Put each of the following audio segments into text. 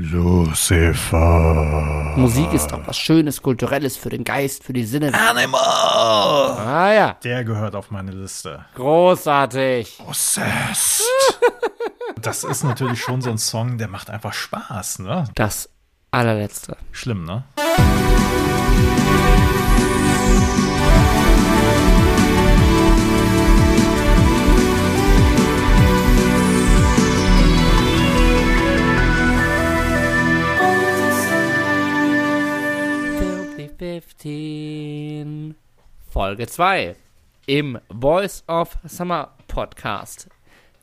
Lucifer. Musik ist doch was Schönes, Kulturelles für den Geist, für die Sinne. Animal. Ah ja, Der gehört auf meine Liste. großartig. Possessed. das ist natürlich schon so ein Song, der macht einfach Spaß, ne? Das allerletzte. Schlimm, ne? Filthy 15. Folge 2. Im Voice of Summer Podcast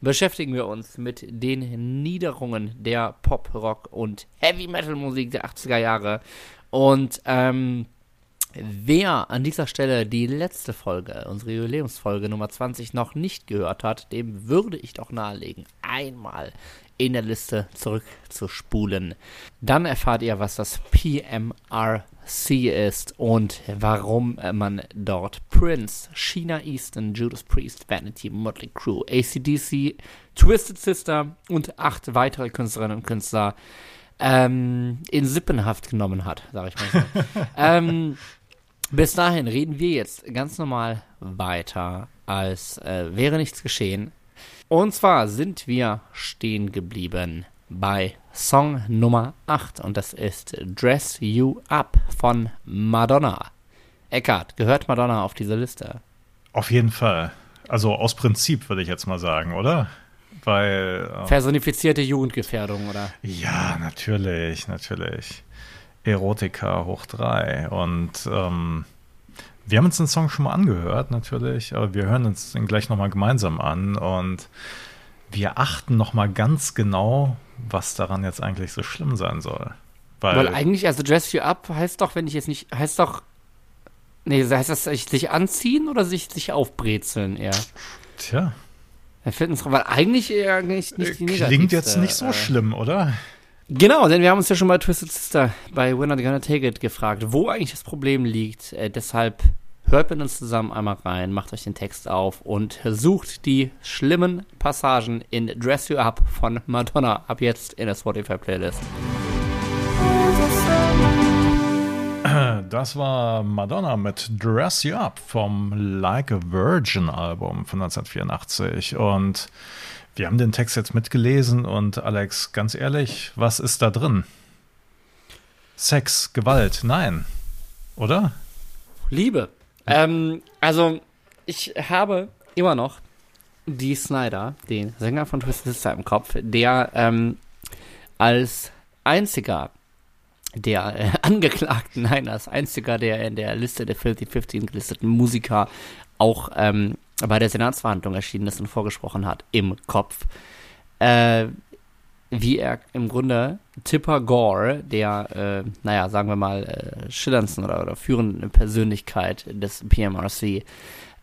beschäftigen wir uns mit den Niederungen der Pop, Rock und Heavy Metal Musik der 80er Jahre. Und ähm, wer an dieser Stelle die letzte Folge, unsere Jubiläumsfolge Nummer 20 noch nicht gehört hat, dem würde ich doch nahelegen, einmal in der Liste zurückzuspulen. Dann erfahrt ihr, was das PMRC ist und warum man dort Prince, Sheena Easton, Judas Priest, Vanity, Motley Crue, ACDC, Twisted Sister und acht weitere Künstlerinnen und Künstler ähm, in Sippenhaft genommen hat, sage ich mal so. ähm, bis dahin reden wir jetzt ganz normal weiter, als äh, wäre nichts geschehen. Und zwar sind wir stehen geblieben bei Song Nummer 8 und das ist Dress You Up von Madonna. Eckart, gehört Madonna auf diese Liste? Auf jeden Fall. Also aus Prinzip würde ich jetzt mal sagen, oder? Weil. äh, Personifizierte Jugendgefährdung, oder? Ja, natürlich, natürlich. Erotika hoch drei. Und ähm, wir haben uns den Song schon mal angehört, natürlich, aber wir hören uns den gleich nochmal gemeinsam an und wir achten nochmal ganz genau, was daran jetzt eigentlich so schlimm sein soll. Weil, Weil eigentlich, also Dress You Up heißt doch, wenn ich jetzt nicht, heißt doch, nee, heißt das sich, anziehen oder sich, sich aufbrezeln eher? tja, Wir finden es, weil eigentlich eher nicht, nicht die klingt jetzt nicht so äh, schlimm, oder? Genau, denn wir haben uns ja schon bei Twisted Sister bei We're Not Gonna Take It gefragt, wo eigentlich das Problem liegt. Äh, deshalb hört mit uns zusammen einmal rein, macht euch den Text auf und sucht die schlimmen Passagen in Dress You Up von Madonna ab jetzt in der Spotify-Playlist. Das war Madonna mit Dress You Up vom Like a Virgin Album von 1984. Und wir haben den Text jetzt mitgelesen und Alex, ganz ehrlich, was ist da drin? Sex, Gewalt, nein. Oder? Liebe. Ähm, also, ich habe immer noch Dee Snyder, den Sänger von Twisted Sister im Kopf, der ähm, als einziger der äh, Angeklagten, nein, als einziger der in der Liste der Filthy 15 gelisteten Musiker auch ähm, bei der Senatsverhandlung erschienen ist und vorgesprochen hat, im Kopf. Äh, wie er im Grunde Tipper Gore, der, äh, naja, sagen wir mal, äh, schillerndsten oder, oder führenden Persönlichkeit des PMRC,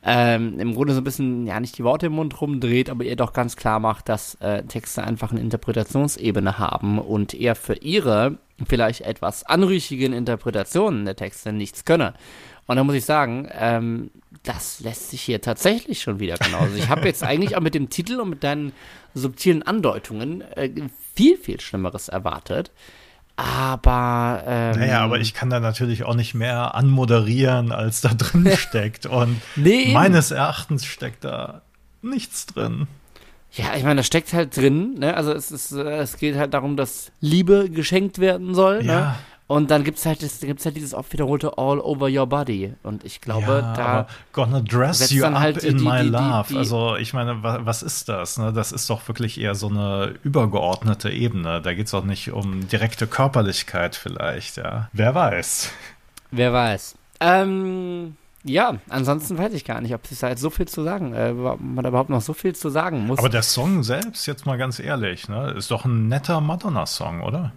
ähm, im Grunde so ein bisschen, ja, nicht die Worte im Mund rumdreht, aber ihr doch ganz klar macht, dass äh, Texte einfach eine Interpretationsebene haben und er für ihre vielleicht etwas anrüchigen Interpretationen der Texte nichts könne. Und da muss ich sagen, ähm, das lässt sich hier tatsächlich schon wieder genauso. Ich habe jetzt eigentlich auch mit dem Titel und mit deinen subtilen Andeutungen äh, viel, viel Schlimmeres erwartet. Aber. Ähm, Naja, aber ich kann da natürlich auch nicht mehr anmoderieren, als da drin steckt. Und Nee, meines Erachtens steckt da nichts drin. Ja, ich meine, da steckt halt drin, ne? Also es ist, äh, es geht halt darum, dass Liebe geschenkt werden soll, ne? Und dann gibt's halt, das, gibt's halt dieses oft wiederholte All over your body. Und ich glaube, ja, da. gonna dress you up halt in die- my die- die- love. also ich meine, wa was ist das? Ne? Das ist doch wirklich eher so eine übergeordnete Ebene. Da geht's auch nicht um direkte Körperlichkeit vielleicht, ja. Wer weiß. Wer weiß. Ähm, ja, ansonsten weiß ich gar nicht, ob es da jetzt so viel zu sagen, äh, ob man da überhaupt noch so viel zu sagen muss. Aber der Song selbst, jetzt mal ganz ehrlich, ne, ist doch ein netter Madonna-Song, oder?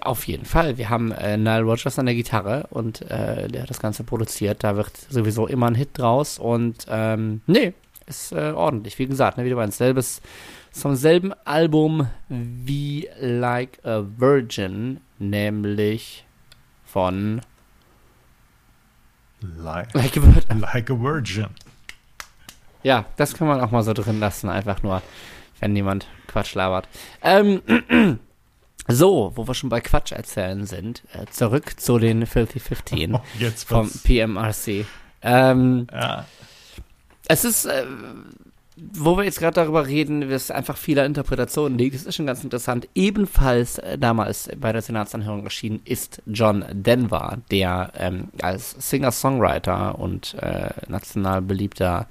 Auf jeden Fall. Wir haben äh, Nile Rodgers an der Gitarre und äh, der hat das Ganze produziert. Da wird sowieso immer ein Hit draus und ähm, nee, ist äh, ordentlich. Wie gesagt, ne, wieder mal selbes, vom selben Album wie Like a Virgin, nämlich von Like, Like a Virgin. like a Virgin. Ja, das kann man auch mal so drin lassen, einfach nur, wenn jemand Quatsch labert. Ähm, So, wo wir schon bei Quatsch erzählen sind, äh, zurück zu den Filthy 15 Oh, vom PMRC. Ähm, ja. es ist, äh, wo wir jetzt gerade darüber reden, wie es einfach vieler Interpretationen liegt, es ist schon ganz interessant. Ebenfalls äh, damals bei der Senatsanhörung erschienen ist John Denver, der ähm, als Singer-Songwriter und äh, national beliebter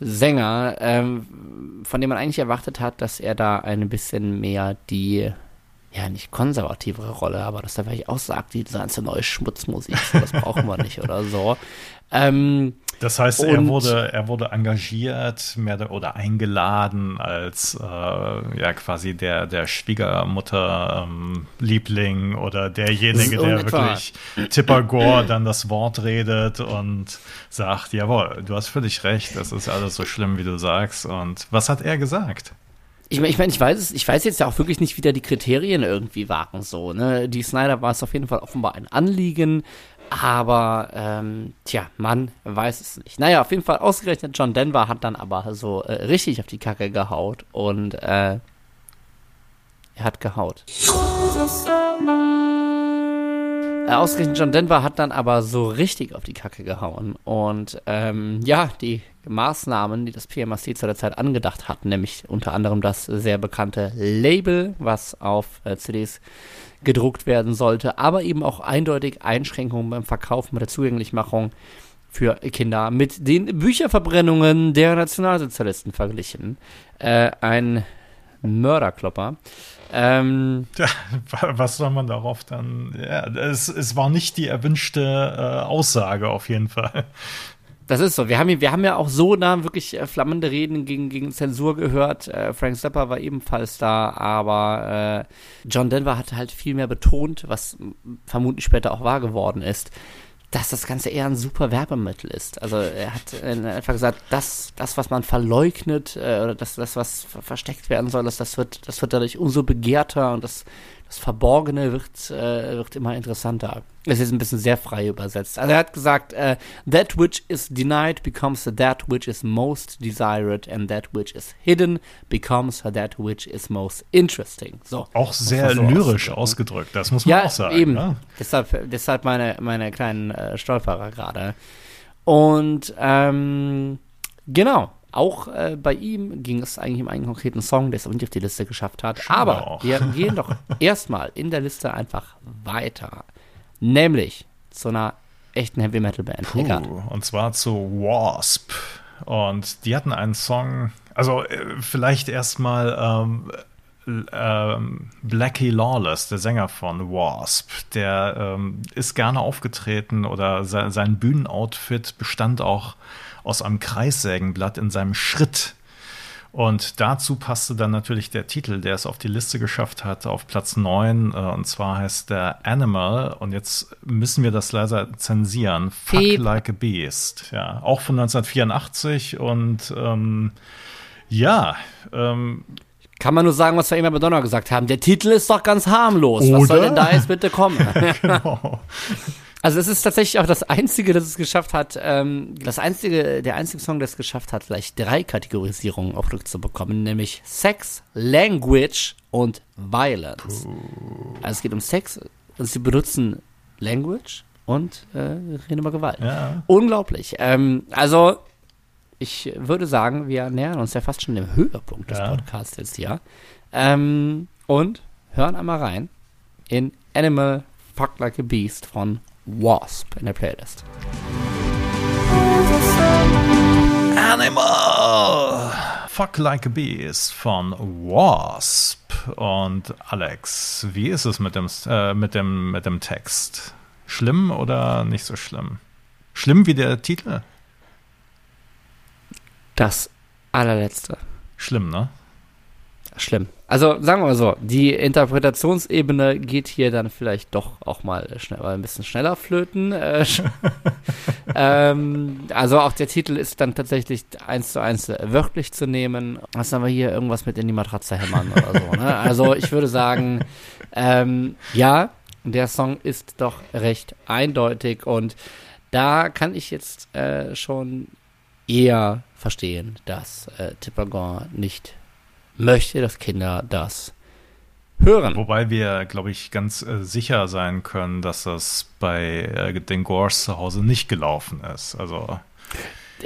Sänger, ähm, von dem man eigentlich erwartet hat, dass er da ein bisschen mehr die, ja, nicht konservativere Rolle, aber dass er vielleicht auch sagt, die ganze neue Schmutzmusik, so, das brauchen wir nicht oder so. Ähm, Das heißt, er wurde, er wurde engagiert mehr oder, eingeladen als äh, ja quasi der, der Schwiegermutter-Liebling oder derjenige, der wirklich Tipper Gore dann das Wort redet und sagt, jawohl, du hast völlig recht, das ist alles so schlimm, wie du sagst. Und was hat er gesagt? Ich meine, ich, mein, ich weiß es, ich weiß jetzt ja auch wirklich nicht, wie da die Kriterien irgendwie waren so, ne? Die Snyder war es auf jeden Fall offenbar ein Anliegen, aber ähm, tja, man weiß es nicht. Naja, auf jeden Fall ausgerechnet John Denver hat dann aber so äh, richtig auf die Kacke gehaut und äh, er hat gehaut. Äh, Ausgerechnet John Denver hat dann aber so richtig auf die Kacke gehauen. Und ähm, ja, die Maßnahmen, die das PMRC zu der Zeit angedacht hat, nämlich unter anderem das sehr bekannte Label, was auf äh, CDs gedruckt werden sollte, aber eben auch eindeutig Einschränkungen beim Verkauf mit der Zugänglichmachung für Kinder mit den Bücherverbrennungen der Nationalsozialisten verglichen. Äh, ein Mörderklopper. Ähm, was soll man darauf dann? Ja, es, es war nicht die erwünschte äh, Aussage auf jeden Fall. Das ist so. Wir haben, wir haben ja auch so da wirklich äh, flammende Reden gegen, gegen Zensur gehört. Äh, Frank Zappa war ebenfalls da, aber äh, John Denver hat halt viel mehr betont, was vermutlich später auch wahr geworden ist, dass das Ganze eher ein super Werbemittel ist. Also er hat äh, einfach gesagt, das, das was man verleugnet äh, oder das, das, was ver versteckt werden soll, das, das, wird, das wird dadurch umso begehrter und das, das Verborgene wird, äh, wird immer interessanter. Es ist ein bisschen sehr frei übersetzt. Also er hat gesagt, äh, that which is denied becomes that which is most desired and that which is hidden becomes that which is most interesting. So. Auch sehr so lyrisch ausgedrückt, das muss man Ja, auch sagen. eben. Ne? Deshalb, deshalb meine, meine kleinen äh, Stolperer gerade. Und ähm, genau, auch äh, bei ihm ging es eigentlich um einen konkreten Song, der es aber nicht auf die Liste geschafft hat. Schon aber wir gehen doch erstmal in der Liste einfach weiter. Nämlich zu einer echten Heavy Metal Band. Puh, und zwar zu Wasp. Und die hatten einen Song, also äh, vielleicht erstmal ähm, ähm, Blackie Lawless, der Sänger von Wasp, der ähm, ist gerne aufgetreten oder se sein Bühnenoutfit bestand auch aus einem Kreissägenblatt in seinem Schritt. Und dazu passte dann natürlich der Titel, der es auf die Liste geschafft hat, auf Platz 9. Äh, und zwar heißt der Animal. Und jetzt müssen wir das leider zensieren. Fuck Piep. Like a Beast. Ja, auch von 1984. Und ähm, ja, ähm, Kann man nur sagen, was wir eben bei Madonna gesagt haben. Der Titel ist doch ganz harmlos. Was Oder? soll denn da jetzt bitte kommen? genau. Also es ist tatsächlich auch das einzige, das es geschafft hat, ähm, das einzige, der einzige Song, der es geschafft hat, gleich drei Kategorisierungen auf Rück zu bekommen, nämlich Sex, Language und Violence. Also es geht um Sex und sie benutzen Language und äh, reden über Gewalt. Ja. Unglaublich. Ähm, also ich würde sagen, wir nähern uns ja fast schon dem Höhepunkt des Ja. Podcasts jetzt hier. Ähm, und hören einmal rein in Animal Fuck Like a Beast von Wasp in der Playlist. Animal! Fuck Like a Beast von Wasp. Und Alex, wie ist es mit dem, äh, mit dem, mit dem Text? Schlimm oder nicht so schlimm? Schlimm wie der Titel? Das allerletzte. Schlimm, ne? Schlimm. Also sagen wir mal so, die Interpretationsebene geht hier dann vielleicht doch auch mal schnell, ein bisschen schneller flöten. Äh, ähm, also auch der Titel ist dann tatsächlich eins zu eins wörtlich zu nehmen. Was haben wir hier irgendwas mit in die Matratze hämmern oder so. Ne? Also ich würde sagen, ähm, ja, der Song ist doch recht eindeutig und da kann ich jetzt äh, schon eher verstehen, dass äh, Tipper Gore nicht möchte, dass Kinder das hören. Wobei wir, glaube ich, ganz äh, sicher sein können, dass das bei äh, den Gores zu Hause nicht gelaufen ist. Also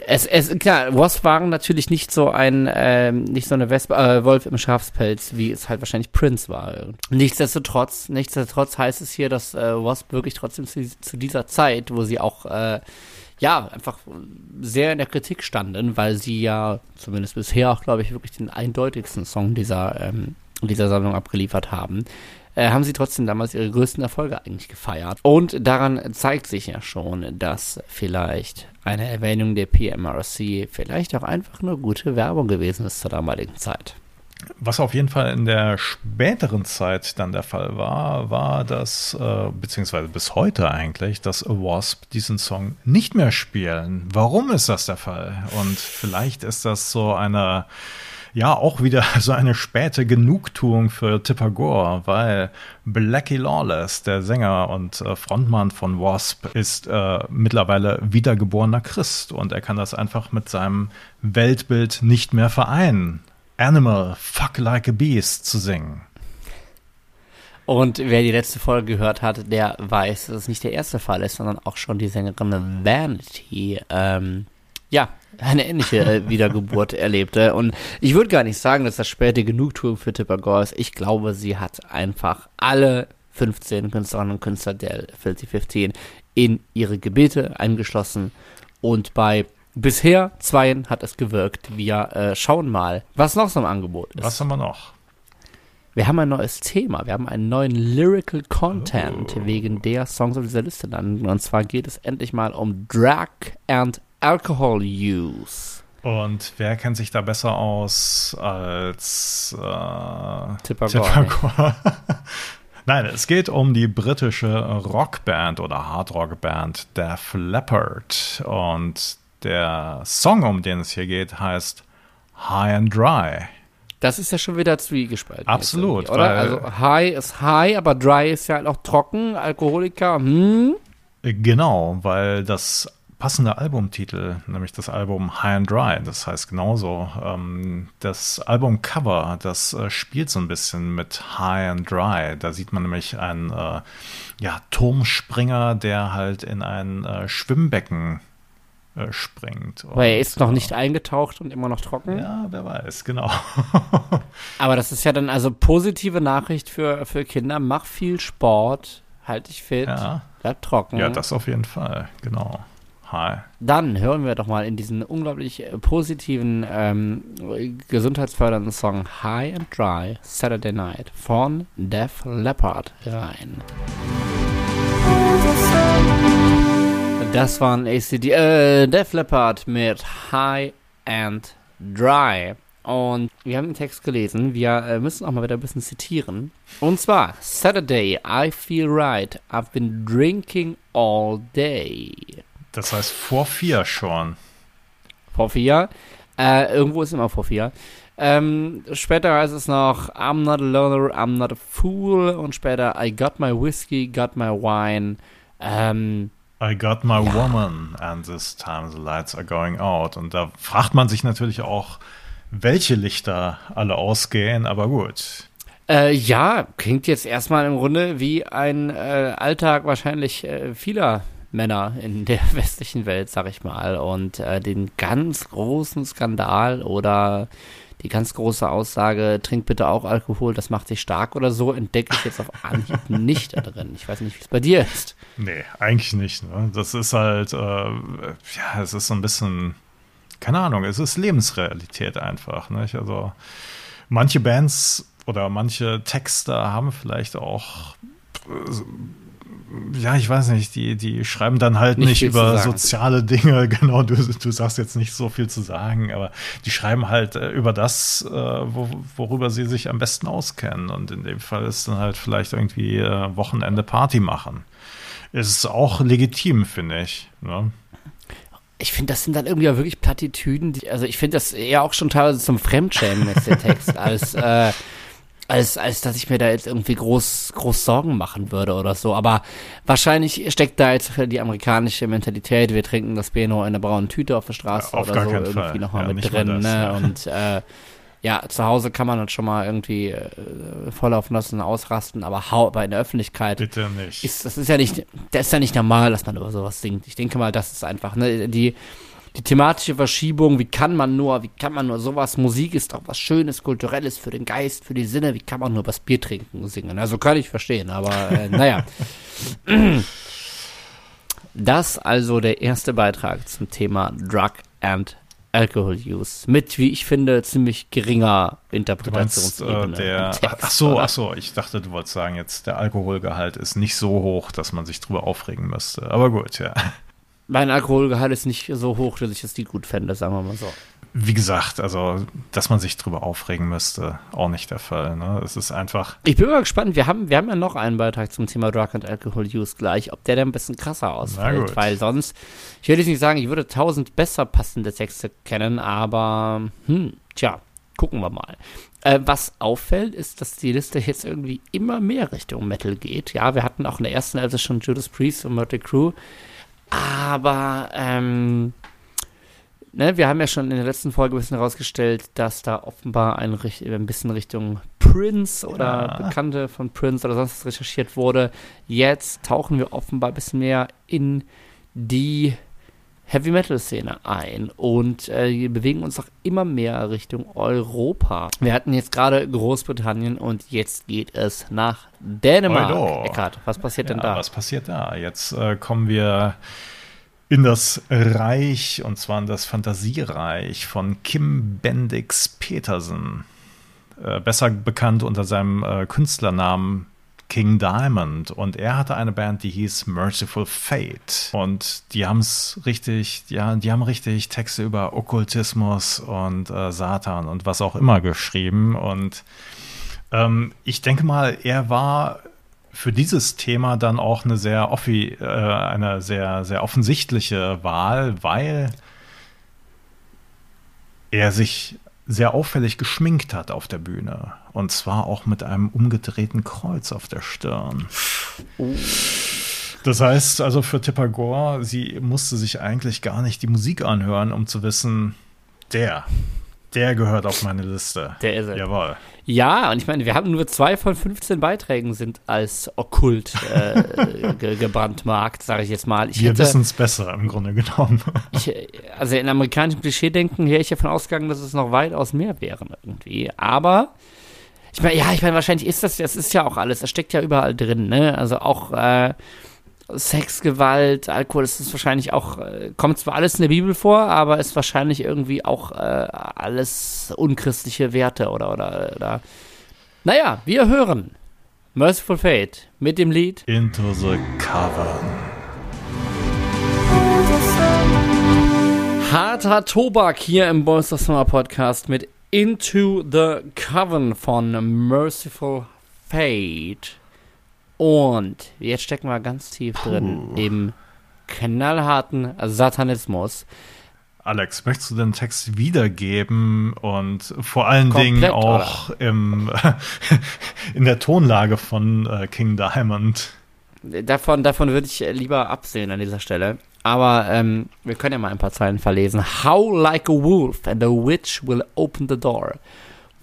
Es, es, klar, Wasp waren natürlich nicht so ein, ähm, nicht so eine Wespe, äh, Wolf im Schafspelz, wie es halt wahrscheinlich Prince war. Nichtsdestotrotz, nichtsdestotrotz heißt es hier, dass äh, Wasp wirklich trotzdem zu, zu dieser Zeit, wo sie auch, äh, ja, einfach sehr in der Kritik standen, weil sie ja, zumindest bisher auch, glaube ich, wirklich den eindeutigsten Song dieser, ähm, dieser Sammlung abgeliefert haben, äh, haben sie trotzdem damals ihre größten Erfolge eigentlich gefeiert. Und daran zeigt sich ja schon, dass vielleicht eine Erwähnung der PMRC vielleicht auch einfach eine gute Werbung gewesen ist zur damaligen Zeit. Was auf jeden Fall in der späteren Zeit dann der Fall war, war dass, äh, beziehungsweise bis heute eigentlich, dass Wasp diesen Song nicht mehr spielen. Warum ist das der Fall? Und vielleicht ist das so eine, ja, auch wieder so eine späte Genugtuung für Tipper Gore, weil Blackie Lawless, der Sänger und äh, Frontmann von Wasp, ist äh, mittlerweile wiedergeborener Christ und er kann das einfach mit seinem Weltbild nicht mehr vereinen. Animal, Fuck Like a Beast zu singen. Und wer die letzte Folge gehört hat, der weiß, dass es nicht der erste Fall ist, sondern auch schon die Sängerin Vanity, ähm, ja, eine ähnliche äh, Wiedergeburt erlebte. Und ich würde gar nicht sagen, dass das späte Genugtuung für Tipper Gore ist. Ich glaube, sie hat einfach alle 15 Künstlerinnen und Künstler der Filthy 15 in ihre Gebete eingeschlossen. Und bei bisher zweien hat es gewirkt. Wir äh, schauen mal, was noch so im Angebot ist. Was haben wir noch? Wir haben ein neues Thema. Wir haben einen neuen Lyrical Content oh. wegen der Songs auf dieser Liste landen. Und zwar geht es endlich mal um Drug and Alcohol Use. Und wer kennt sich da besser aus als äh, Tipper Tipper Gore? Nein, es geht um die britische Rockband oder Hardrockband Def Leppard. Und der Song, um den es hier geht, heißt High and Dry. Das ist ja schon wieder zwiegespalten. Absolut. Oder? Also High ist High, aber Dry ist ja halt auch trocken, Alkoholiker, hm? Genau, weil das passende Albumtitel, nämlich das Album High and Dry, das heißt genauso. Ähm, das Albumcover, das äh, spielt so ein bisschen mit High and Dry. Da sieht man nämlich einen äh, ja, Turmspringer, der halt in ein äh, Schwimmbecken äh, springt. Weil er ist noch nicht eingetaucht und immer noch trocken. Ja, wer weiß, genau. Aber das ist ja dann also positive Nachricht für, für Kinder. Mach viel Sport, halt dich fit, ja. bleib trocken. Ja, das auf jeden Fall, genau. Hi. Dann hören wir doch mal in diesen unglaublich äh, positiven, ähm, gesundheitsfördernden Song High and Dry Saturday Night von Def Leppard rein. Das waren ACD, äh, Def Leppard mit High and Dry. Und wir haben den Text gelesen. Wir äh, müssen auch mal wieder ein bisschen zitieren. Und zwar: Saturday, I feel right. I've been drinking all day. Das heißt vor vier schon. Vor vier. Äh, irgendwo ist immer vor vier. Ähm, später heißt es noch I'm not a loner, I'm not a fool. Und später I got my whiskey, got my wine. Ähm, I got my ja. woman and this time the lights are going out. Und da fragt man sich natürlich auch, welche Lichter alle ausgehen, aber gut. Äh, ja, klingt jetzt erstmal im Grunde wie ein äh, Alltag wahrscheinlich äh, vieler Männer in der westlichen Welt, sag ich mal. Und äh, den ganz großen Skandal oder die ganz große Aussage, trink bitte auch Alkohol, das macht dich stark oder so, entdecke ich jetzt auf Anhieb nicht da drin. Ich weiß nicht, wie es bei dir ist. Nee, eigentlich nicht. Ne? Das ist halt, äh, ja, es ist so ein bisschen, keine Ahnung, es ist Lebensrealität einfach. Nicht? Also manche Bands oder manche Texter haben vielleicht auch ja, ich weiß nicht, die, die schreiben dann halt nicht, nicht über soziale Dinge, genau, du, du sagst jetzt nicht so viel zu sagen, aber die schreiben halt äh, über das, äh, wo, worüber sie sich am besten auskennen. Und in dem Fall ist dann halt vielleicht irgendwie äh, Wochenende Party machen. Ist auch legitim, finde ich. Ne? ich finde, das sind dann irgendwie auch wirklich Plattitüden. Die, also ich finde das eher auch schon teilweise zum Fremdschämen ist der Text, als äh, als, als dass ich mir da jetzt irgendwie groß, groß Sorgen machen würde oder so. Aber wahrscheinlich steckt da jetzt die amerikanische Mentalität, wir trinken das Beno in einer braunen Tüte auf der Straße auf oder so irgendwie nochmal ja, mit drin. Das, ne? ja. Und äh, ja, zu Hause kann man dann schon mal irgendwie äh, volllaufen lassen, ausrasten, aber, hau, aber in der Öffentlichkeit Bitte nicht. ist das ist ja nicht, das ist ja nicht normal, dass man über sowas singt. Ich denke mal, das ist einfach, ne, die, die thematische Verschiebung, wie kann man nur, wie kann man nur sowas, Musik ist doch was Schönes, Kulturelles für den Geist, für die Sinne, wie kann man nur was Bier trinken singen? Also kann ich verstehen, aber äh, naja. Das also der erste Beitrag zum Thema Drug and Alcohol Use mit, wie ich finde, ziemlich geringer Interpretationsebene. äh, der, Text, ach so, oder? ach so, ich dachte, du wolltest sagen, jetzt der Alkoholgehalt ist nicht so hoch, dass man sich drüber aufregen müsste. Aber gut, ja. Mein Alkoholgehalt ist nicht so hoch, dass ich das Lied gut fände, sagen wir mal so. Wie gesagt, also, dass man sich drüber aufregen müsste, auch nicht der Fall. Ne? Es ist einfach, Ich bin mal gespannt, wir haben, wir haben ja noch einen Beitrag zum Thema Drug and Alcohol Use gleich, ob der dann ein bisschen krasser ausfällt, weil sonst, ich würde jetzt nicht sagen, ich würde tausend besser passende Texte kennen, aber, hm, tja, gucken wir mal. Äh, was auffällt, ist, dass die Liste jetzt irgendwie immer mehr Richtung Metal geht. Ja, wir hatten auch in der ersten Hälfte schon Judas Priest und Mötley Crüe, aber, ähm, ne, wir haben ja schon in der letzten Folge ein bisschen herausgestellt, dass da offenbar ein, ein bisschen Richtung Prince oder Ja. Bekannte von Prince oder sonst was recherchiert wurde. Jetzt tauchen wir offenbar ein bisschen mehr in die Heavy Metal Szene ein und äh, wir bewegen uns auch immer mehr Richtung Europa. Wir hatten jetzt gerade Großbritannien und jetzt geht es nach Dänemark. Oido. Eckart, was passiert denn ja, da? was passiert da? Jetzt äh, kommen wir in das Reich, und zwar in das Fantasiereich von Kim Bendix Petersen. Äh, besser bekannt unter seinem äh, Künstlernamen King Diamond. Und er hatte eine Band, die hieß Merciful Fate. Und die haben es richtig, ja, die haben richtig Texte über Okkultismus und äh, Satan und was auch immer geschrieben. Und ähm, ich denke mal, er war für dieses Thema dann auch eine sehr offi, äh, eine sehr, sehr offensichtliche Wahl, weil er sich sehr auffällig geschminkt hat auf der Bühne. Und zwar auch mit einem umgedrehten Kreuz auf der Stirn. Das heißt also für Tipper Gore, sie musste sich eigentlich gar nicht die Musik anhören, um zu wissen, der, der gehört auf meine Liste. Der ist es. Jawohl. Ja, und ich meine, wir haben nur zwei von 15 Beiträgen sind als okkult äh, ge gebrandmarkt, sage ich jetzt mal. Ich Wir wissen es besser im Grunde genommen. ich, also in amerikanischem Klischee-Denken wäre ich davon ausgegangen, dass es noch weitaus mehr wären irgendwie. Aber ich meine, ja, ich meine, wahrscheinlich ist das, das ist ja auch alles, das steckt ja überall drin, ne? Also auch äh, Sex, Gewalt, Alkohol, das ist wahrscheinlich auch, äh, kommt zwar alles in der Bibel vor, aber ist wahrscheinlich irgendwie auch äh, alles unchristliche Werte oder, oder, oder. Naja, wir hören Merciful Fate mit dem Lied Into the Cavern. Harter Tobak hier im Boys of Summer Podcast mit Into the Coven von Merciful Fate. Und jetzt stecken wir ganz tief drin Puh. im knallharten Satanismus. Alex, möchtest du den Text wiedergeben und vor allen Komplett, Dingen auch im, in der Tonlage von äh, King Diamond? Davon, davon würde ich lieber absehen an dieser Stelle. Aber ähm, wir können ja mal ein paar Zeilen verlesen. How like a wolf and a witch will open the door.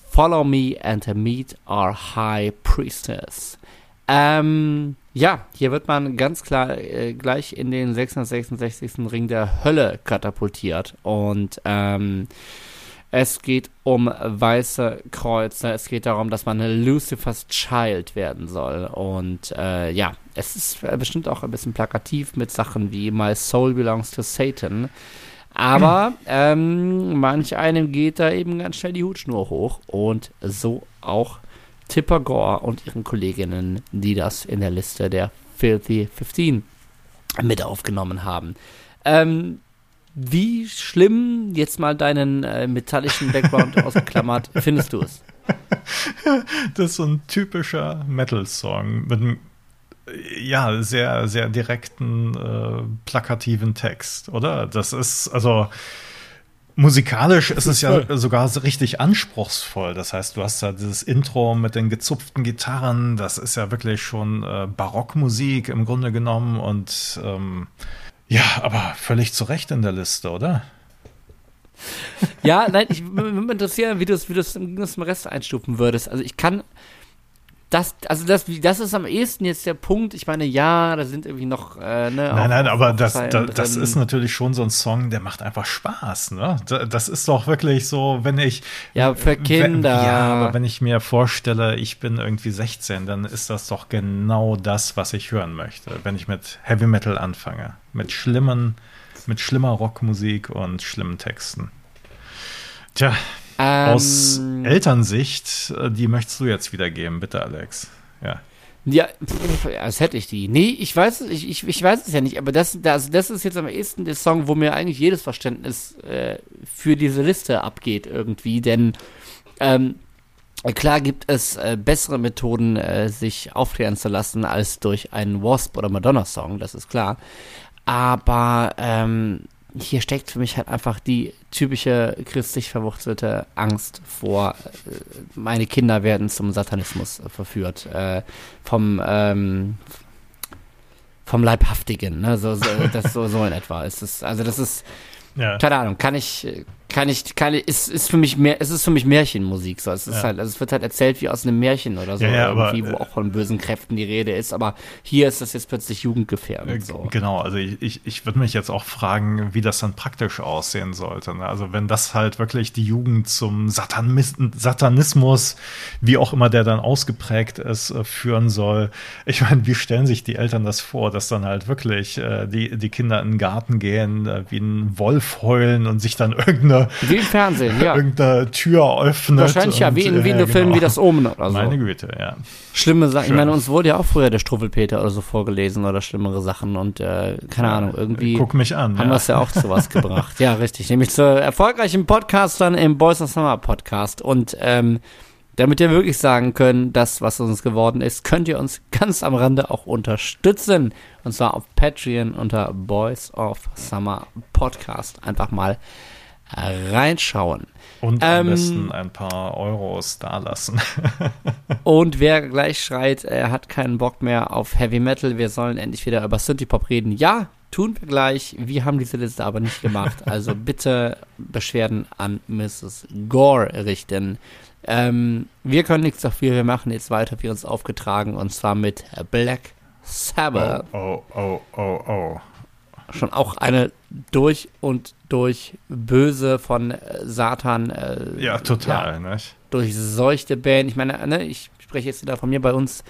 Follow me and meet our high priestess. Ähm, ja, hier wird man ganz klar äh, gleich in den 666. Ring der Hölle katapultiert. Und ähm, es geht um weiße Kreuze. Es geht darum, dass man Lucifer's Child werden soll. Und äh, ja, es ist bestimmt auch ein bisschen plakativ mit Sachen wie My Soul Belongs to Satan. Aber ähm, manch einem geht da eben ganz schnell die Hutschnur hoch. Und so auch Tipper Gore und ihren Kolleginnen, die das in der Liste der Filthy 15 mit aufgenommen haben. Ähm, wie schlimm, jetzt mal deinen äh, metallischen Background ausgeklammert, findest du es? Das ist so ein typischer Metal-Song mit einem ja, sehr, sehr direkten, äh, plakativen Text, oder? Das ist, also musikalisch ist es ja sogar so richtig anspruchsvoll. Das heißt, du hast da dieses Intro mit den gezupften Gitarren, das ist ja wirklich schon äh, Barockmusik im Grunde genommen und ähm, ja, aber völlig zu Recht in der Liste, oder? ja, nein, ich würde mich interessieren, wie du es wie im Rest einstufen würdest. Also ich kann das, also das, das ist am ehesten jetzt der Punkt. Ich meine, ja, da sind irgendwie noch. Äh, ne, nein, nein, aber das, da, das ist natürlich schon so ein Song, der macht einfach Spaß. Ne? Das ist doch wirklich so, wenn ich. Ja, für Kinder. Wenn, ja, aber wenn ich mir vorstelle, ich bin irgendwie 16, dann ist das doch genau das, was ich hören möchte, wenn ich mit Heavy Metal anfange. Mit schlimmen, mit schlimmer Rockmusik und schlimmen Texten. Tja, ähm, Aus Elternsicht, äh, die möchtest du jetzt wiedergeben, bitte, Alex. Ja. Ja, pff, als hätte ich die. Nee, ich weiß, ich, ich, ich weiß es ja nicht, aber das, das, das ist jetzt am ehesten der Song, wo mir eigentlich jedes Verständnis äh, für diese Liste abgeht irgendwie, denn ähm, klar gibt es äh, bessere Methoden, äh, sich aufklären zu lassen, als durch einen Wasp- oder Madonna-Song, das ist klar. Aber ähm, hier steckt für mich halt einfach die typische christlich verwurzelte Angst vor, äh, meine Kinder werden zum Satanismus verführt. Äh, vom, ähm, vom Leibhaftigen, ne? So, so, das so, so in etwa. Es ist, also das ist, ja. keine Ahnung, kann ich, kann ich, kann ich, ist, ist für mich mehr, es ist für mich Märchenmusik, so. Es ist ja. halt, also es wird halt erzählt wie aus einem Märchen oder so, ja, ja, irgendwie, aber, wo auch von bösen Kräften die Rede ist, aber hier ist das jetzt plötzlich jugendgefährdend, äh, so. Genau, also ich, ich, ich würde mich jetzt auch fragen, wie das dann praktisch aussehen sollte, ne? Also wenn das halt wirklich die Jugend zum Satanis Satanismus, wie auch immer der dann ausgeprägt ist, äh, führen soll. Ich meine, wie stellen sich die Eltern das vor, dass dann halt wirklich äh, die, die Kinder in den Garten gehen, äh, wie ein Wolf heulen und sich dann irgendeine wie im Fernsehen, ja. irgendeine Tür öffnet. Wahrscheinlich ja, wie in, wie in Filmen genau. wie das Omen oder so. Meine Güte, ja. Schlimme Sachen. Ich meine, uns wurde ja auch früher der Struffelpeter oder so vorgelesen oder schlimmere Sachen und äh, keine Ahnung, irgendwie. Guck mich an. Haben ja. wir es ja auch zu was gebracht. Ja, richtig. Nämlich zu erfolgreichen Podcastern im Boys of Summer Podcast. Und ähm, damit wir wirklich sagen können, das, was uns geworden ist, könnt ihr uns ganz am Rande auch unterstützen. Und zwar auf Patreon unter Boys of Summer Podcast. Einfach mal reinschauen. Und am ähm, besten ein paar Euros dalassen. und wer gleich schreit, er hat keinen Bock mehr auf Heavy Metal, wir sollen endlich wieder über Synthie-Pop reden. Ja, tun wir gleich. Wir haben diese Liste aber nicht gemacht. Also bitte Beschwerden an Mrs. Gore richten. Ähm, wir können nichts dafür. Wir machen jetzt weiter, wie uns aufgetragen, und zwar mit Black Sabbath. Oh, oh, oh, oh, oh schon auch eine durch und durch böse von äh, Satan. Äh, ja, total, ja, nicht? Durchseuchte Band. Ich meine, ne, ich spreche jetzt wieder von mir bei uns.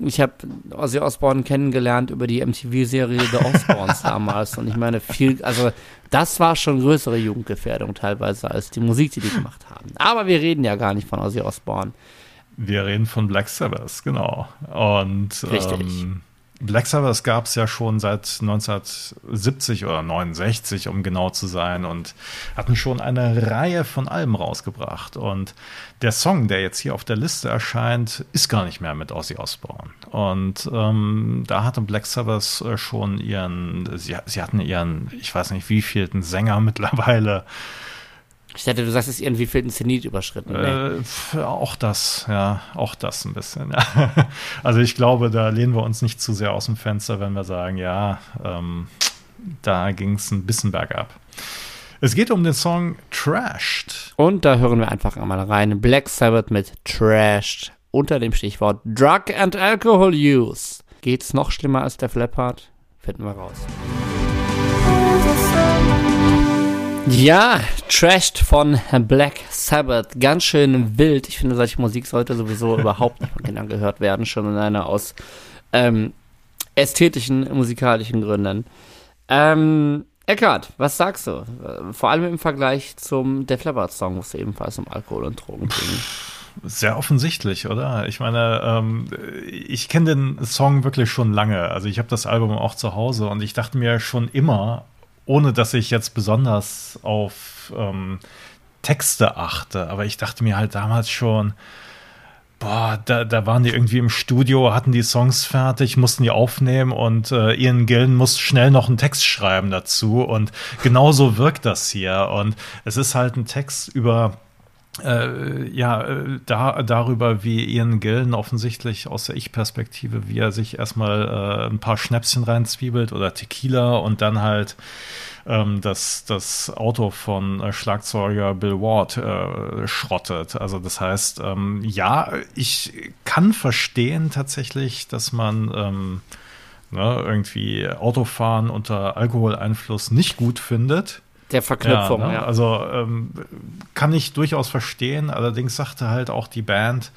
Ich habe Ozzy Osbourne kennengelernt über die MTV-Serie The Osbournes damals. Und ich meine, viel, also das war schon größere Jugendgefährdung teilweise als die Musik, die die gemacht haben. Aber wir reden ja gar nicht von Ozzy Osbourne. Wir reden von Black Sabbath, genau. Und Richtig. Ähm, Black Sabbath gab es ja schon seit 1970 oder 69, um genau zu sein, und hatten schon eine Reihe von Alben rausgebracht. Und der Song, der jetzt hier auf der Liste erscheint, ist gar nicht mehr mit Ozzy Osbourne. Und ähm, da hatte Black Sabbath äh, schon ihren, sie, sie hatten ihren, ich weiß nicht, wievielten Sänger mittlerweile ich dachte, du sagst es irgendwie für den Zenit überschritten. Äh, auch das, ja, auch das ein bisschen. Ja. Also ich glaube, da lehnen wir uns nicht zu sehr aus dem Fenster, wenn wir sagen, ja, ähm, da ging es ein bisschen bergab. Es geht um den Song Trashed. Und da hören wir einfach einmal rein. Black Sabbath mit Trashed unter dem Stichwort Drug and Alcohol Use. Geht's noch schlimmer als der Flappard? Finden wir raus. Ja, Trashed von Black Sabbath. Ganz schön wild. Ich finde, solche Musik sollte sowieso überhaupt nicht von Kindern gehört werden, schon in einer aus ähm, ästhetischen, musikalischen Gründen. Ähm, Eckart, was sagst du? Vor allem im Vergleich zum Def Leppard Song, wo es ebenfalls um Alkohol und Drogen ging. Sehr offensichtlich, oder? Ich meine, ähm, ich kenne den Song wirklich schon lange. Also ich habe das Album auch zu Hause und ich dachte mir schon immer, ohne dass ich jetzt besonders auf ähm, Texte achte. Aber ich dachte mir halt damals schon, boah, da, da waren die irgendwie im Studio, hatten die Songs fertig, mussten die aufnehmen und äh, Ian Gillen muss schnell noch einen Text schreiben dazu. Und genauso wirkt das hier. Und es ist halt ein Text über äh, ja, äh, da, darüber, wie Ian Gillen offensichtlich aus der Ich-Perspektive, wie er sich erstmal äh, ein paar Schnäpschen reinzwiebelt oder Tequila und dann halt ähm, das, das Auto von äh, Schlagzeuger Bill Ward äh, schrottet. Also das heißt, ähm, ja, ich kann verstehen tatsächlich, dass man ähm, ne, irgendwie Autofahren unter Alkoholeinfluss nicht gut findet. Der Verknüpfung, ja. Ne? ja. Also ähm, kann ich durchaus verstehen. Allerdings sagte halt auch die Band,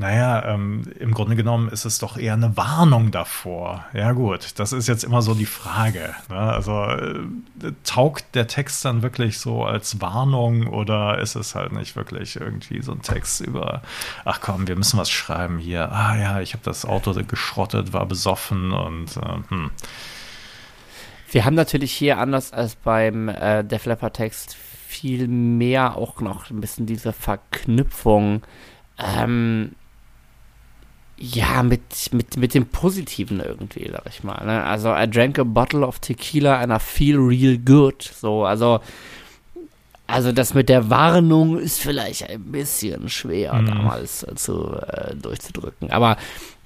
naja, ähm, im Grunde genommen ist es doch eher eine Warnung davor. Ja gut, das ist jetzt immer so die Frage. Ne? Also äh, taugt der Text dann wirklich so als Warnung oder ist es halt nicht wirklich irgendwie so ein Text über, ach komm, wir müssen was schreiben hier. Ah ja, ich habe das Auto geschrottet, war besoffen und äh, hm. Wir haben natürlich hier anders als beim äh, Leppard Text viel mehr auch noch ein bisschen diese Verknüpfung. Ähm, ja, mit, mit, mit dem Positiven irgendwie, sag ich mal. Ne? Also, I drank a bottle of tequila and I feel real good. So, also, also das mit der Warnung ist vielleicht ein bisschen schwer mhm. damals äh, zu, äh, durchzudrücken. Aber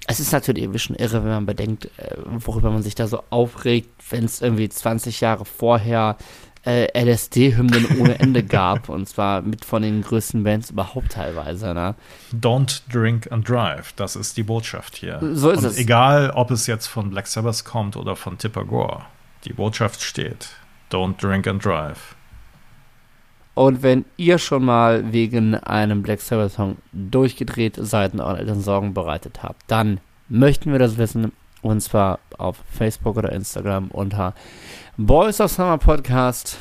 es ist natürlich irgendwie schon irre, wenn man bedenkt, äh, worüber man sich da so aufregt, wenn es irgendwie 20 Jahre vorher äh, LSD-Hymnen ohne Ende gab. und zwar mit von den größten Bands überhaupt teilweise. Ne? Don't drink and drive. Das ist die Botschaft hier. So ist und es. Egal, ob es jetzt von Black Sabbath kommt oder von Tipper Gore. Die Botschaft steht. Don't drink and drive. Und wenn ihr schon mal wegen einem Black Sabbath-Song durchgedreht seid und euren Eltern Sorgen bereitet habt, dann möchten wir das wissen. Und zwar auf Facebook oder Instagram unter Boys of Summer Podcast.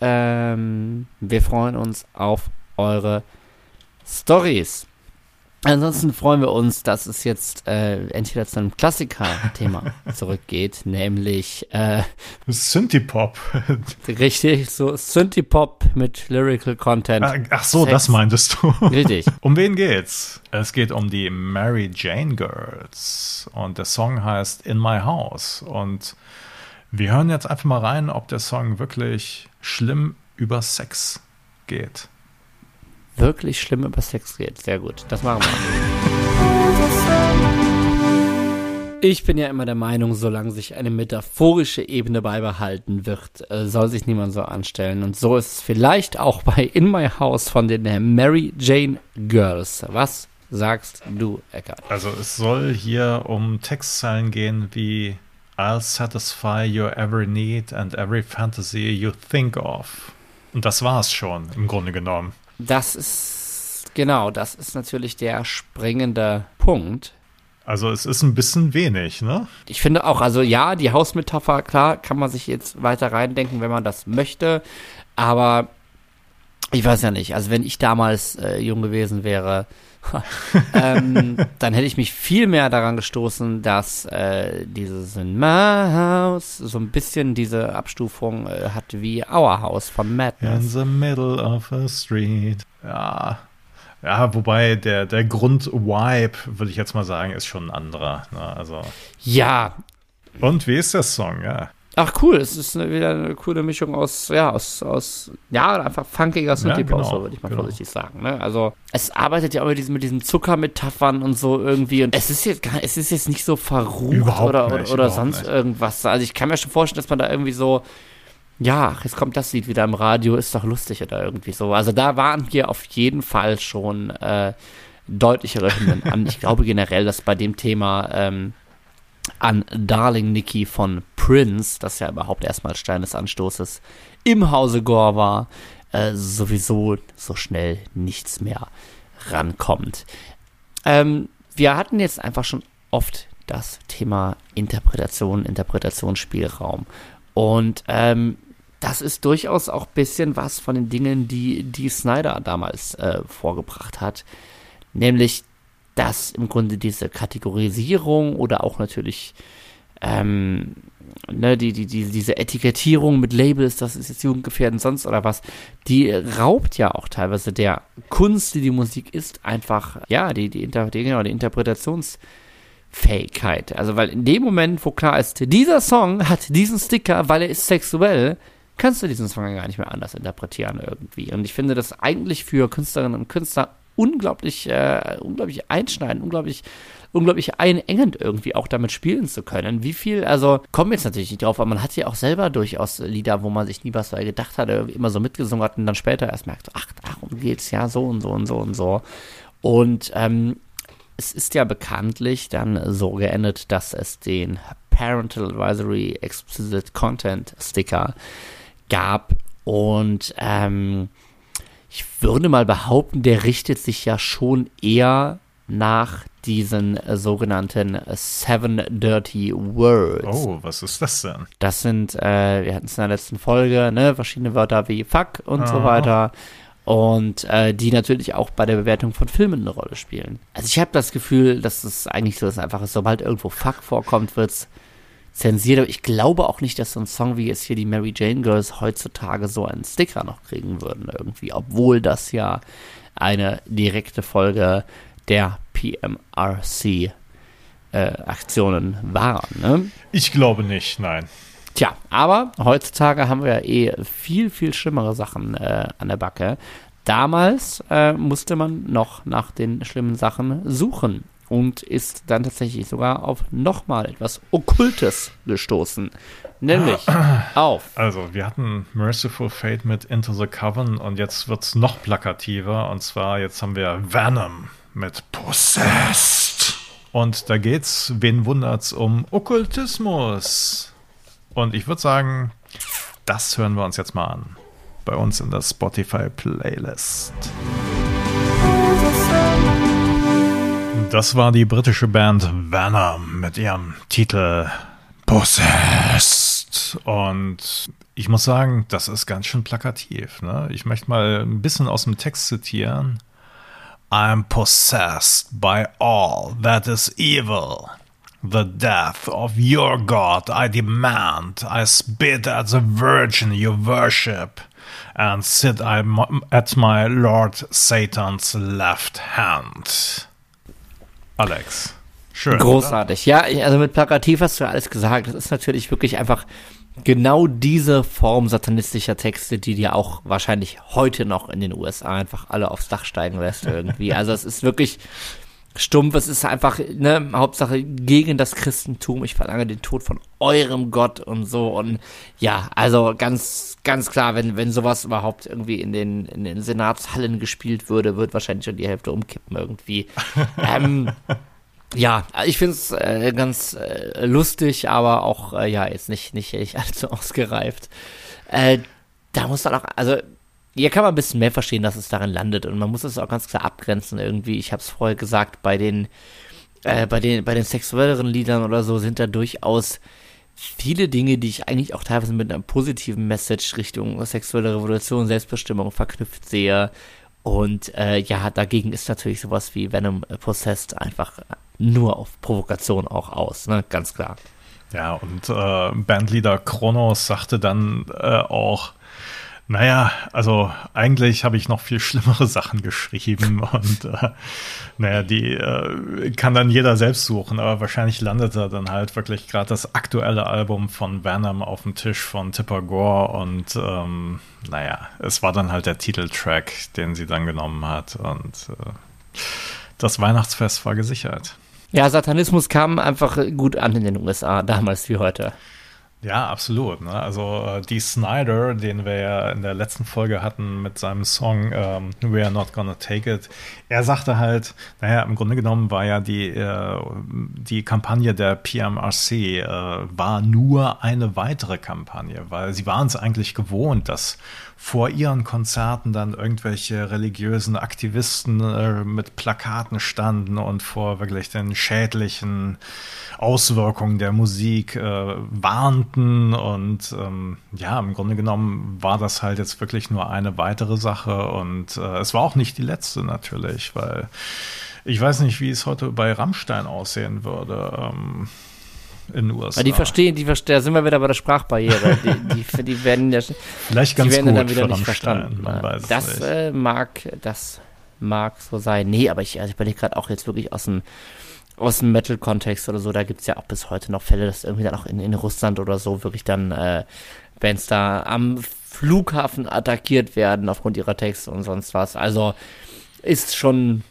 Ähm, wir freuen uns auf eure Stories. Ansonsten freuen wir uns, dass es jetzt äh, entweder zu einem Klassiker-Thema zurückgeht, nämlich äh, Synthie-Pop. richtig, so Synthie-Pop mit Lyrical Content. Ach, ach so, Sex. das meintest du. Richtig. um wen geht's? Es geht um die Mary Jane Girls und der Song heißt In My House und wir hören jetzt einfach mal rein, ob der Song wirklich schlimm über Sex geht. Wirklich schlimm über Sex geht. Sehr gut. Das machen wir. Ich bin ja immer der Meinung, solange sich eine metaphorische Ebene beibehalten wird, äh, soll sich niemand so anstellen. Und so ist es vielleicht auch bei In My House von den Mary Jane Girls. Was sagst du, Eckart? Also es soll hier um Textzeilen gehen wie I'll satisfy your every need and every fantasy you think of. Und das war's schon, im Grunde genommen. Das ist, genau, das ist natürlich der springende Punkt. Also es ist ein bisschen wenig, ne? Ich finde auch, also ja, die Hausmetapher, klar, kann man sich jetzt weiter reindenken, wenn man das möchte. Aber ich weiß ja nicht, also wenn ich damals äh, jung gewesen wäre, ähm, dann hätte ich mich viel mehr daran gestoßen, dass äh, dieses House so ein bisschen diese Abstufung äh, hat wie Our House von Madness. In the middle of a street. Ja. Ja, wobei der, der Grund-Vibe, würde ich jetzt mal sagen, ist schon ein anderer. Ne? Also. Ja. Und wie ist der Song? Ja. Ach cool, es ist eine, wieder eine coole Mischung aus, ja, aus, aus ja, einfach funkiger Synthie ja, genau, so würde ich mal genau. vorsichtig sagen. Ne? Also es arbeitet ja auch mit diesen, mit diesen Zuckermetaphern und so irgendwie und es ist jetzt gar, es ist jetzt nicht so verrucht überhaupt oder, nicht, oder, oder sonst nicht. irgendwas. Also ich kann mir schon vorstellen, dass man da irgendwie so, ja, jetzt kommt das Lied wieder im Radio, ist doch lustig oder irgendwie so. Also da waren wir auf jeden Fall schon äh, deutlichere Hymnen an. Ich glaube generell, dass bei dem Thema ähm, an Darling Nikki von Prince, das ja überhaupt erstmal Stein des Anstoßes im Hause Gore war, äh, sowieso so schnell nichts mehr rankommt. Ähm, wir hatten jetzt einfach schon oft das Thema Interpretation, Interpretationsspielraum. Und ähm, das ist durchaus auch ein bisschen was von den Dingen, die die Snyder damals äh, vorgebracht hat. Nämlich dass im Grunde diese Kategorisierung oder auch natürlich ähm, ne, die, die, die, diese Etikettierung mit Labels, das ist jetzt jugendgefährdend sonst oder was, die raubt ja auch teilweise der Kunst, die die Musik ist, einfach, ja, die, die, Inter die, genau, die Interpretationsfähigkeit. Also, weil in dem Moment, wo klar ist, dieser Song hat diesen Sticker, weil er ist sexuell, kannst du diesen Song gar nicht mehr anders interpretieren irgendwie. Und ich finde das eigentlich für Künstlerinnen und Künstler unglaublich, äh, unglaublich einschneidend, unglaublich unglaublich einengend irgendwie auch damit spielen zu können. Wie viel, also kommen jetzt natürlich nicht drauf, aber man hat ja auch selber durchaus Lieder, wo man sich nie was gedacht hatte, immer so mitgesungen hat und dann später erst merkt, ach, darum geht's ja so und so und so und so. Und ähm, es ist ja bekanntlich dann so geendet, dass es den Parental Advisory Explicit Content Sticker gab und ähm, ich würde mal behaupten, der richtet sich ja schon eher nach diesen äh, sogenannten Seven Dirty Words. Oh, was ist das denn? Das sind, äh, wir hatten es in der letzten Folge, ne, verschiedene Wörter wie Fuck und oh. so weiter. Und äh, die natürlich auch bei der Bewertung von Filmen eine Rolle spielen. Also ich habe das Gefühl, dass es eigentlich so ist, einfach ist, sobald irgendwo Fuck vorkommt, wird es zensiert. Aber ich glaube auch nicht, dass so ein Song wie jetzt hier die Mary Jane Girls heutzutage so einen Sticker noch kriegen würden irgendwie, obwohl das ja eine direkte Folge der PMRC äh, Aktionen waren. Ne? Ich glaube nicht, nein. Tja, aber heutzutage haben wir ja eh viel, viel schlimmere Sachen äh, an der Backe. Damals äh, musste man noch nach den schlimmen Sachen suchen und ist dann tatsächlich sogar auf nochmal etwas Okkultes gestoßen. Nämlich auf. Also, wir hatten Merciful Fate mit Into the Coven und jetzt wird es noch plakativer. Und zwar, jetzt haben wir Venom mit Possessed. Und da geht's, wen wundert's, um Okkultismus. Und ich würde sagen, das hören wir uns jetzt mal an. Bei uns in der Spotify-Playlist. Das war die britische Band Venom mit ihrem Titel Possessed. Und ich muss sagen, das ist ganz schön plakativ. Ne? Ich möchte mal ein bisschen aus dem Text zitieren. I am possessed by all that is evil. The death of your God I demand. I spit at the Virgin you worship, and sit at my Lord Satan's left hand. Alex. Schön. Großartig. Oder? Ja, also mit Plakativ hast du alles gesagt. Das ist natürlich wirklich einfach genau diese Form satanistischer Texte, die dir auch wahrscheinlich heute noch in den USA einfach alle aufs Dach steigen lässt irgendwie. Also es ist wirklich stumpf, es ist einfach, ne, Hauptsache gegen das Christentum. Ich verlange den Tod von eurem Gott und so und ja, also ganz, ganz klar, wenn, wenn sowas überhaupt irgendwie in den, in den Senatshallen gespielt würde, wird wahrscheinlich schon die Hälfte umkippen irgendwie. ähm, ja, ich finde es äh, ganz äh, lustig, aber auch, äh, ja, jetzt nicht, nicht, nicht allzu ausgereift. Äh, da muss man auch, also, hier kann man ein bisschen mehr verstehen, dass es darin landet und man muss es auch ganz klar abgrenzen irgendwie. Ich habe es vorher gesagt, bei den, äh, bei den, bei den sexuelleren Liedern oder so sind da durchaus viele Dinge, die ich eigentlich auch teilweise mit einer positiven Message Richtung sexuelle Revolution, Selbstbestimmung verknüpft sehe. Und äh, ja, dagegen ist natürlich sowas wie Venom Possessed einfach nur auf Provokation auch aus, ne? ganz klar. Ja, und äh, Bandleader Kronos sagte dann äh, auch, naja, also eigentlich habe ich noch viel schlimmere Sachen geschrieben und äh, naja, die äh, kann dann jeder selbst suchen, aber wahrscheinlich landet da dann halt wirklich gerade das aktuelle Album von Venom auf dem Tisch von Tipper Gore und ähm, naja, es war dann halt der Titeltrack, den sie dann genommen hat und äh, das Weihnachtsfest war gesichert. Ja, Satanismus kam einfach gut an in den USA, damals wie heute. Ja, absolut. Ne? Also äh, die Snyder, den wir ja in der letzten Folge hatten mit seinem Song ähm, We Are Not Gonna Take It, er sagte halt, naja, im Grunde genommen war ja die, äh, die Kampagne der PMRC äh, war nur eine weitere Kampagne, weil sie waren es eigentlich gewohnt, dass vor ihren Konzerten dann irgendwelche religiösen Aktivisten äh, mit Plakaten standen und vor wirklich den schädlichen Auswirkungen der Musik äh, warnten. Und ähm, ja, im Grunde genommen war das halt jetzt wirklich nur eine weitere Sache. Und äh, es war auch nicht die letzte natürlich, weil ich weiß nicht, wie es heute bei Rammstein aussehen würde. Ähm, in den USA. Die verstehen, die verstehen, da sind wir wieder bei der Sprachbarriere. Die, die, die werden ja, vielleicht ganz die werden gut dann wieder nicht verstanden. Das äh, mag, das mag so sein. Nee, aber ich, also ich überlege gerade auch jetzt wirklich aus dem aus dem Metal-Kontext oder so, da gibt es ja auch bis heute noch Fälle, dass irgendwie dann auch in, in Russland oder so wirklich dann äh, Fans da am Flughafen attackiert werden aufgrund ihrer Texte und sonst was. Also ist schon,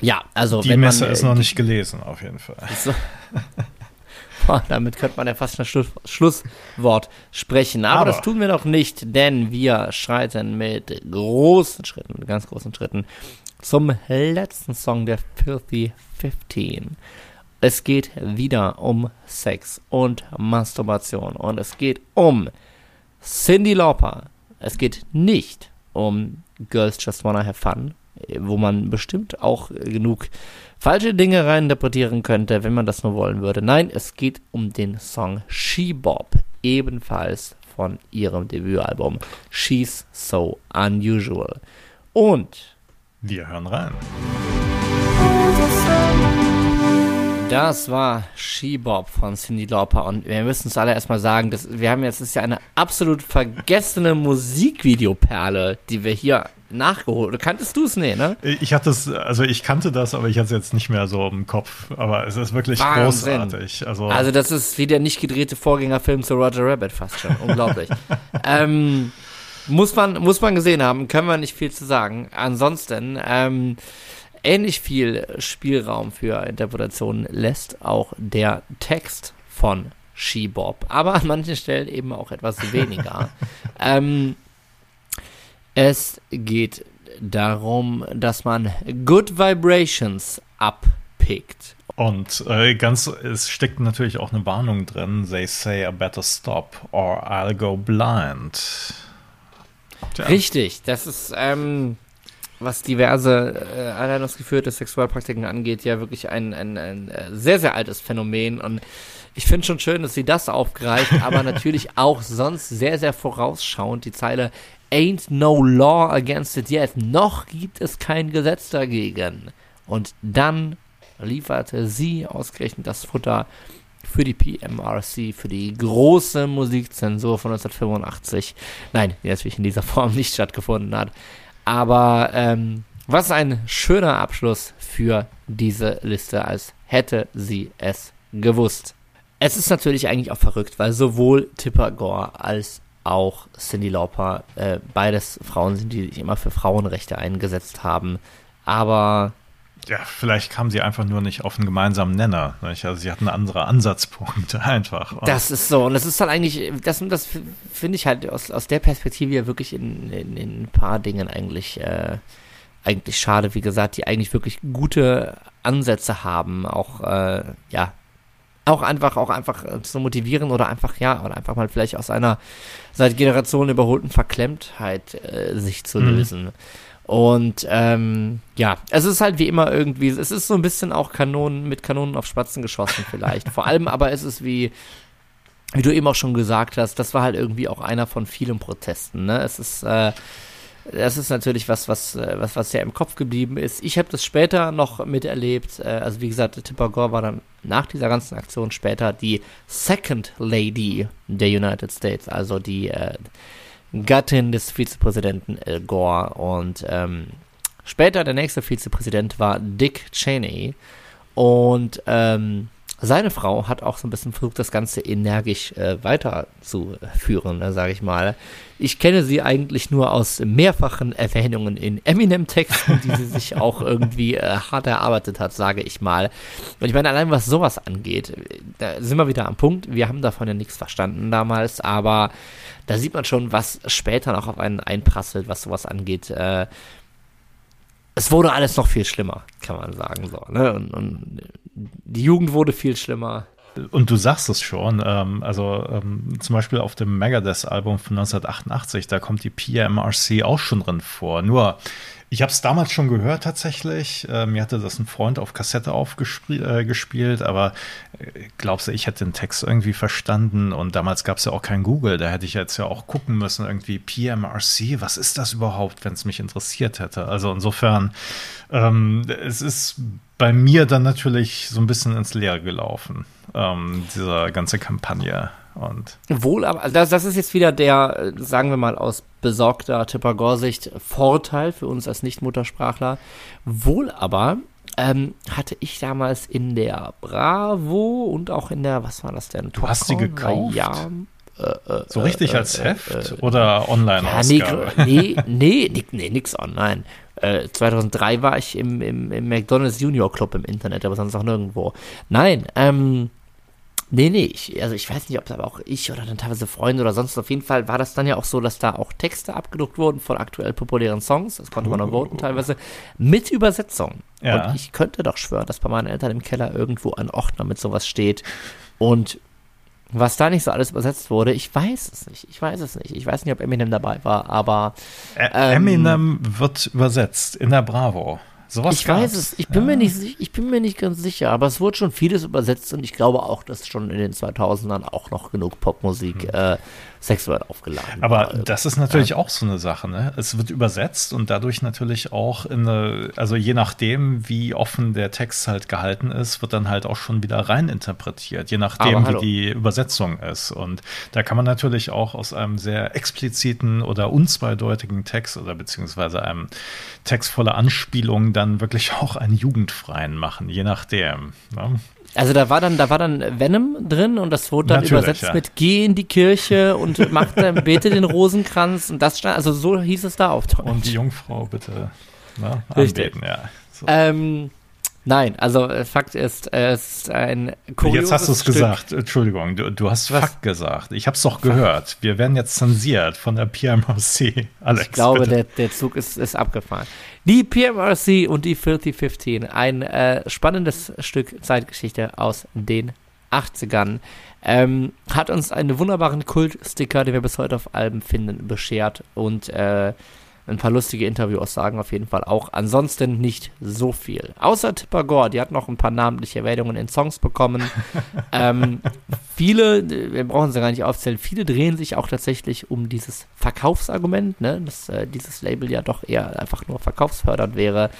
ja, also Die Messe man, ist noch nicht gelesen, auf jeden Fall. So, Boah, damit könnte man ja fast ein Schluss, Schlusswort sprechen. Aber, Aber, das tun wir doch nicht, denn wir schreiten mit großen Schritten, ganz großen Schritten zum letzten Song der Filthy 15. Es geht wieder um Sex und Masturbation und es geht um Cindy Lauper. Es geht nicht um Girls Just Wanna Have Fun, wo man bestimmt auch genug falsche Dinge reininterpretieren könnte, wenn man das nur wollen würde. Nein, es geht um den Song She Bob, ebenfalls von ihrem Debütalbum She's So Unusual. Und wir hören rein. Das war She-Bob von Cindy Lauper und wir müssen es alle erstmal sagen, dass wir haben jetzt das ist ja eine absolut vergessene Musikvideoperle, die wir hier nachgeholt. Kanntest du es? Nee, ne? Ich hatte es, also ich kannte das, aber ich hatte es jetzt nicht mehr so im Kopf. Aber es ist wirklich Wahnsinn. großartig. Also, also das ist wie der nicht gedrehte Vorgängerfilm zu Roger Rabbit fast schon. Unglaublich. ähm, muss man, muss man gesehen haben, können wir nicht viel zu sagen. Ansonsten, ähm, ähnlich viel Spielraum für Interpretationen lässt auch der Text von She-Bob, aber an manchen Stellen eben auch etwas weniger. ähm, es geht darum, dass man Good Vibrations abpickt. Und äh, ganz, es steckt natürlich auch eine Warnung drin. They say I better stop or I'll go blind. Tja. Richtig, das ist ähm, was diverse äh, anleitungsgeführte Sexualpraktiken angeht, ja wirklich ein, ein, ein äh, sehr, sehr altes Phänomen. Und ich finde schon schön, dass sie das aufgreift, aber natürlich auch sonst sehr, sehr vorausschauend die Zeile Ain't no law against it yet. Noch gibt es kein Gesetz dagegen. Und dann lieferte sie ausgerechnet das Futter für die PMRC, für die große Musikzensur von 1985. Nein, die natürlich in dieser Form nicht stattgefunden hat. Aber ähm, was ein schöner Abschluss für diese Liste, als hätte sie es gewusst. Es ist natürlich eigentlich auch verrückt, weil sowohl Tipper Gore als auch Cindy Lauper äh, beides Frauen sind, die sich immer für Frauenrechte eingesetzt haben. Aber ja, vielleicht kamen sie einfach nur nicht auf einen gemeinsamen Nenner. Nicht? Also sie hatten andere Ansatzpunkte einfach. Das ist so. Und das ist dann eigentlich, das, das finde ich halt aus, aus der Perspektive ja wirklich in, in, in ein paar Dingen eigentlich, äh, eigentlich schade. Wie gesagt, die eigentlich wirklich gute Ansätze haben. Auch, äh, ja, auch einfach, auch einfach äh, zu motivieren oder einfach, ja, oder einfach mal vielleicht aus einer seit Generationen überholten Verklemmtheit äh, sich zu mhm. Und ähm, ja, es ist halt wie immer irgendwie, es ist so ein bisschen auch Kanonen mit Kanonen auf Spatzen geschossen vielleicht. Vor allem aber ist es wie, wie du eben auch schon gesagt hast, das war halt irgendwie auch einer von vielen Protesten. Ne? Es ist, äh, das ist natürlich was, was, äh, was, was sehr im Kopf geblieben ist. Ich habe das später noch miterlebt. Äh, also wie gesagt, Tipper Gore war dann nach dieser ganzen Aktion später die Second Lady der United States, also die äh, Gattin des Vizepräsidenten Al Gore. Und ähm, später der nächste Vizepräsident war Dick Cheney. Und ähm, seine Frau hat auch so ein bisschen versucht, das Ganze energisch äh, weiterzuführen, äh, sage ich mal. Ich kenne sie eigentlich nur aus mehrfachen Erwähnungen in Eminem-Texten, die sie sich auch irgendwie äh, hart erarbeitet hat, sage ich mal. Und ich meine, allein was sowas angeht, da sind wir wieder am Punkt. Wir haben davon ja nichts verstanden damals, aber da sieht man schon, was später noch auf einen einprasselt, was sowas angeht. Äh, es wurde alles noch viel schlimmer, kann man sagen. So, ne? und, und die Jugend wurde viel schlimmer. Und du sagst es schon, ähm, also ähm, zum Beispiel auf dem Megadeth-Album von 1988, da kommt die PMRC auch schon drin vor. Nur ich habe es damals schon gehört tatsächlich. Äh, mir hatte das ein Freund auf Kassette aufgespielt, äh, aber äh, glaubst du, ich hätte den Text irgendwie verstanden und damals gab es ja auch kein Google. Da hätte ich jetzt ja auch gucken müssen, irgendwie PMRC, was ist das überhaupt, wenn es mich interessiert hätte? Also insofern, ähm, es ist bei mir dann natürlich so ein bisschen ins Leere gelaufen, ähm, diese ganze Kampagne. Und Wohl, aber das, das ist jetzt wieder der, sagen wir mal, aus besorgter Tipper-Gore-Sicht Vorteil für uns als Nicht-Muttersprachler. Wohl aber ähm, hatte ich damals in der Bravo und auch in der, was war das denn? Du hast sie gekauft? Ja, äh, so richtig als Heft oder online ja, nee, nee, nee, nee, nee, nix online. 2003 war ich im, im, im McDonald's Junior Club im Internet, aber sonst auch nirgendwo. Nein, ähm, Nee, nee, ich, also ich weiß nicht, ob es aber auch ich oder dann teilweise Freunde oder sonst. Auf jeden Fall war das dann ja auch so, dass da auch Texte abgedruckt wurden von aktuell populären Songs. Das konnte man dann voten teilweise. Mit Übersetzung. Ja. Und ich könnte doch schwören, dass bei meinen Eltern im Keller irgendwo ein Ordner mit sowas steht. Und was da nicht so alles übersetzt wurde, ich weiß es nicht. Ich weiß es nicht. Ich weiß nicht, ob Eminem dabei war, aber. Ähm, Eminem wird übersetzt in der Bravo. Sowas ich weiß es, ich bin, ja. mir nicht, ich bin mir nicht ganz sicher, aber es wurde schon vieles übersetzt und ich glaube auch, dass schon in den 2000ern auch noch genug Popmusik hm. äh, sexuell aufgeladen Aber war. das ist natürlich ja. auch so eine Sache, ne? Es wird übersetzt und dadurch natürlich auch in eine, also je nachdem, wie offen der Text halt gehalten ist, wird dann halt auch schon wieder rein interpretiert, je nachdem, wie die Übersetzung ist. Und da kann man natürlich auch aus einem sehr expliziten oder unzweideutigen Text oder beziehungsweise einem Text voller Anspielungen dann wirklich auch einen jugendfreien machen, je nachdem. Ne? Also da war dann, da war dann Venom drin und das wurde dann Natürlich, übersetzt ja. mit Geh in die Kirche und mach dann bete den Rosenkranz und das stand, also so hieß es da auf Deutsch. Und die Jungfrau bitte ne, anbeten, ja. So. Ähm, Nein, also äh, Fakt ist, es ist ein kurioses Jetzt hast du es gesagt, Entschuldigung, du, du hast Was? Fakt gesagt. Ich habe es doch gehört. Wir werden jetzt zensiert von der PMRC. Alex, ich glaube, der, der Zug ist, ist abgefahren. Die PMRC und die Filthy 15, ein äh, spannendes Stück Zeitgeschichte aus den 80ern. Ähm, hat uns einen wunderbaren Kultsticker, den wir bis heute auf Alben finden, beschert und äh, ein paar lustige Interviewaussagen auf jeden Fall auch. Ansonsten nicht so viel. Außer Tipper Gore, die hat noch ein paar namentliche Erwähnungen in Songs bekommen. ähm, viele, wir brauchen sie gar nicht aufzählen, viele drehen sich auch tatsächlich um dieses Verkaufsargument, ne? dass äh, dieses Label ja doch eher einfach nur verkaufsfördernd wäre.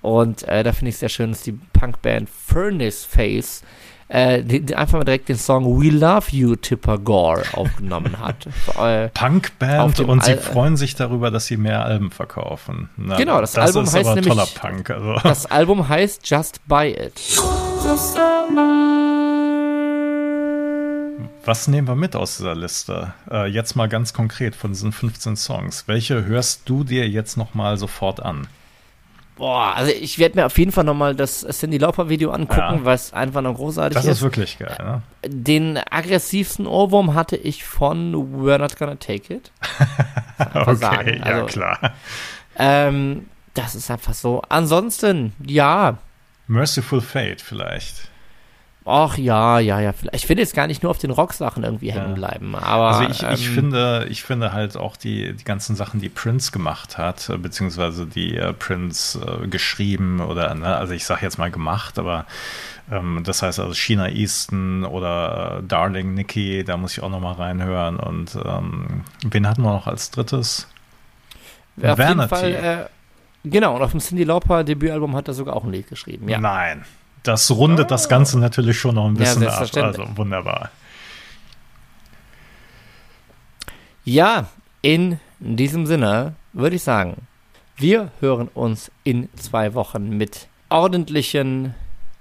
Und äh, da finde ich es sehr schön, dass die Punkband Furnace Face äh, die, einfach mal direkt den Song We Love You Tipper Gore aufgenommen hat. äh, Punkband und sie Al freuen sich darüber, dass sie mehr Alben verkaufen. Na, genau, das, das Album heißt nämlich toller Punk. Also. Das Album heißt Just Buy It. Was nehmen wir mit aus dieser Liste? Äh, jetzt mal ganz konkret von diesen 15 Songs. Welche hörst du dir jetzt noch mal sofort an? Boah, also ich werde mir auf jeden Fall nochmal das Cindy Lauper Video angucken, ja. was einfach noch großartig ist. Das ist wirklich geil, ne? Den aggressivsten Ohrwurm hatte ich von We're Not Gonna Take It. okay, sagen. ja also, klar. Ähm, das ist einfach so. Ansonsten, ja. Merciful Fate vielleicht. Ach ja, ja, ja. Ich will jetzt gar nicht nur auf den Rock-Sachen irgendwie ja. hängen bleiben. Aber, also ich, ähm, ich, finde, ich finde halt auch die, die ganzen Sachen, die Prince gemacht hat, beziehungsweise die äh, Prince äh, geschrieben oder, ne, also ich sage jetzt mal gemacht, aber ähm, das heißt also China Easton oder äh, Darling Nikki, da muss ich auch noch mal reinhören. Und ähm, wen hatten wir noch als drittes? Auf jeden Fall, äh, genau, und auf dem Cindy Lauper Debütalbum hat er sogar auch ein Lied geschrieben. Ja. Nein das rundet oh. das Ganze natürlich schon noch ein bisschen ja, ab. Also wunderbar. Ja, in diesem Sinne würde ich sagen, wir hören uns in zwei Wochen mit ordentlichen,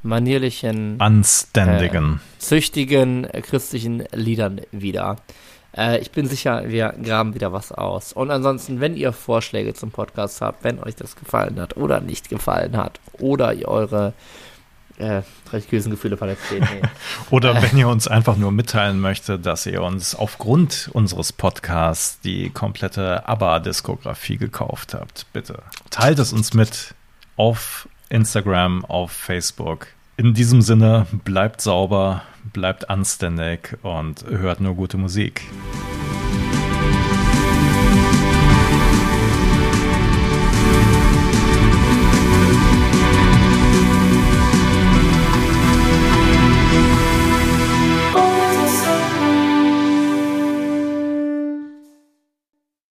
manierlichen, anständigen, äh, züchtigen äh, christlichen Liedern wieder. Äh, ich bin sicher, wir graben wieder was aus. Und ansonsten, wenn ihr Vorschläge zum Podcast habt, wenn euch das gefallen hat oder nicht gefallen hat oder ihr eure äh, religiösen Gefühle verletzt sehen. Nee. Oder wenn ihr uns einfach nur mitteilen möchtet, dass ihr uns aufgrund unseres Podcasts die komplette ABBA-Diskografie gekauft habt, bitte teilt es uns mit auf Instagram, auf Facebook. In diesem Sinne, bleibt sauber, bleibt anständig und hört nur gute Musik.